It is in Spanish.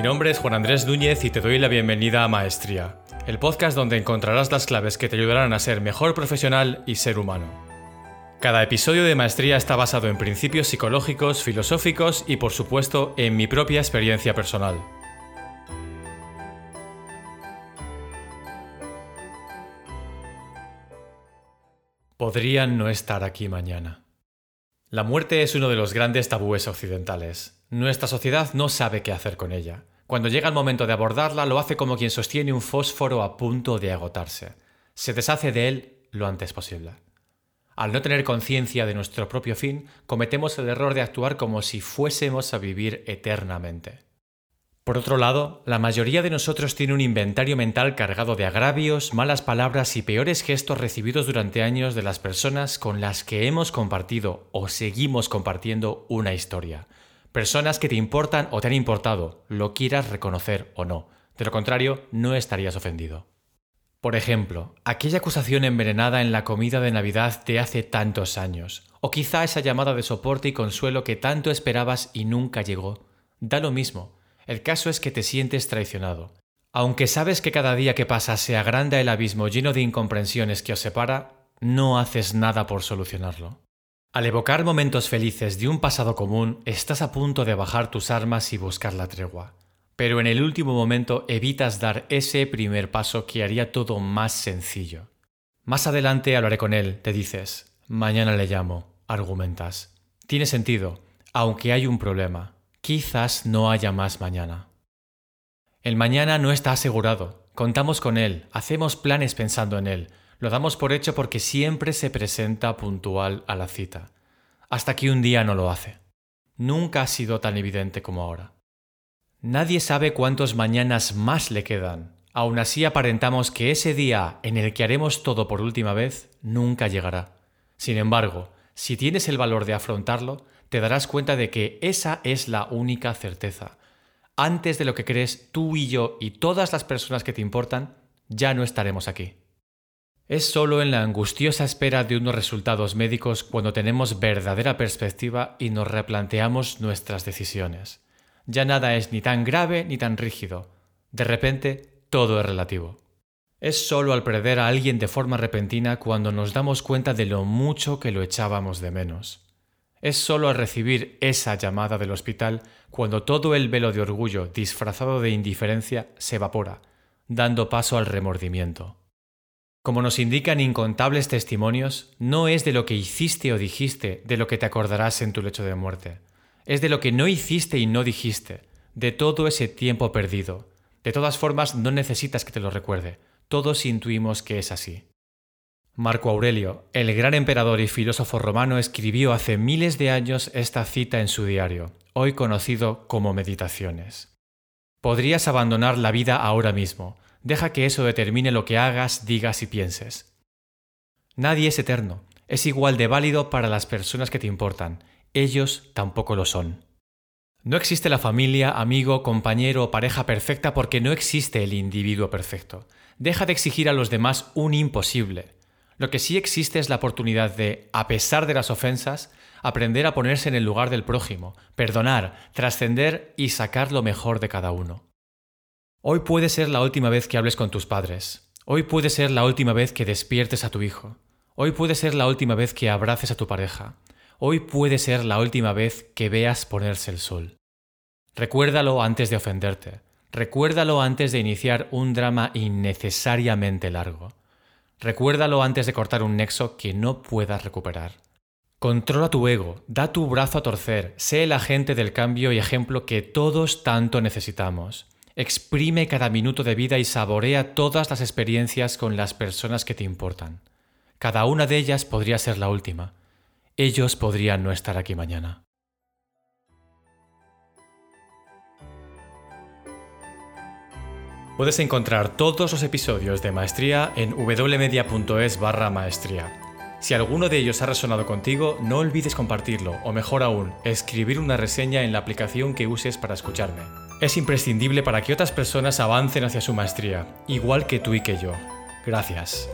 Mi nombre es Juan Andrés Núñez y te doy la bienvenida a Maestría, el podcast donde encontrarás las claves que te ayudarán a ser mejor profesional y ser humano. Cada episodio de Maestría está basado en principios psicológicos, filosóficos y por supuesto en mi propia experiencia personal. Podrían no estar aquí mañana. La muerte es uno de los grandes tabúes occidentales. Nuestra sociedad no sabe qué hacer con ella. Cuando llega el momento de abordarla, lo hace como quien sostiene un fósforo a punto de agotarse. Se deshace de él lo antes posible. Al no tener conciencia de nuestro propio fin, cometemos el error de actuar como si fuésemos a vivir eternamente. Por otro lado, la mayoría de nosotros tiene un inventario mental cargado de agravios, malas palabras y peores gestos recibidos durante años de las personas con las que hemos compartido o seguimos compartiendo una historia. Personas que te importan o te han importado, lo quieras reconocer o no. De lo contrario, no estarías ofendido. Por ejemplo, aquella acusación envenenada en la comida de Navidad de hace tantos años, o quizá esa llamada de soporte y consuelo que tanto esperabas y nunca llegó. Da lo mismo el caso es que te sientes traicionado. Aunque sabes que cada día que pasa se agranda el abismo lleno de incomprensiones que os separa, no haces nada por solucionarlo. Al evocar momentos felices de un pasado común, estás a punto de bajar tus armas y buscar la tregua. Pero en el último momento evitas dar ese primer paso que haría todo más sencillo. Más adelante hablaré con él, te dices. Mañana le llamo, argumentas. Tiene sentido, aunque hay un problema. Quizás no haya más mañana. El mañana no está asegurado, contamos con él, hacemos planes pensando en él, lo damos por hecho porque siempre se presenta puntual a la cita, hasta que un día no lo hace. Nunca ha sido tan evidente como ahora. Nadie sabe cuántos mañanas más le quedan, aún así aparentamos que ese día en el que haremos todo por última vez nunca llegará. Sin embargo, si tienes el valor de afrontarlo, te darás cuenta de que esa es la única certeza. Antes de lo que crees, tú y yo y todas las personas que te importan, ya no estaremos aquí. Es solo en la angustiosa espera de unos resultados médicos cuando tenemos verdadera perspectiva y nos replanteamos nuestras decisiones. Ya nada es ni tan grave ni tan rígido. De repente, todo es relativo. Es solo al perder a alguien de forma repentina cuando nos damos cuenta de lo mucho que lo echábamos de menos. Es solo al recibir esa llamada del hospital cuando todo el velo de orgullo disfrazado de indiferencia se evapora, dando paso al remordimiento. Como nos indican incontables testimonios, no es de lo que hiciste o dijiste de lo que te acordarás en tu lecho de muerte. Es de lo que no hiciste y no dijiste, de todo ese tiempo perdido. De todas formas, no necesitas que te lo recuerde. Todos intuimos que es así. Marco Aurelio, el gran emperador y filósofo romano, escribió hace miles de años esta cita en su diario, hoy conocido como Meditaciones. Podrías abandonar la vida ahora mismo, deja que eso determine lo que hagas, digas y pienses. Nadie es eterno, es igual de válido para las personas que te importan, ellos tampoco lo son. No existe la familia, amigo, compañero o pareja perfecta porque no existe el individuo perfecto. Deja de exigir a los demás un imposible. Lo que sí existe es la oportunidad de, a pesar de las ofensas, aprender a ponerse en el lugar del prójimo, perdonar, trascender y sacar lo mejor de cada uno. Hoy puede ser la última vez que hables con tus padres. Hoy puede ser la última vez que despiertes a tu hijo. Hoy puede ser la última vez que abraces a tu pareja. Hoy puede ser la última vez que veas ponerse el sol. Recuérdalo antes de ofenderte. Recuérdalo antes de iniciar un drama innecesariamente largo. Recuérdalo antes de cortar un nexo que no puedas recuperar. Controla tu ego, da tu brazo a torcer, sé el agente del cambio y ejemplo que todos tanto necesitamos. Exprime cada minuto de vida y saborea todas las experiencias con las personas que te importan. Cada una de ellas podría ser la última. Ellos podrían no estar aquí mañana. Puedes encontrar todos los episodios de Maestría en wmedia.es barra maestría. Si alguno de ellos ha resonado contigo, no olvides compartirlo o mejor aún, escribir una reseña en la aplicación que uses para escucharme. Es imprescindible para que otras personas avancen hacia su maestría, igual que tú y que yo. Gracias.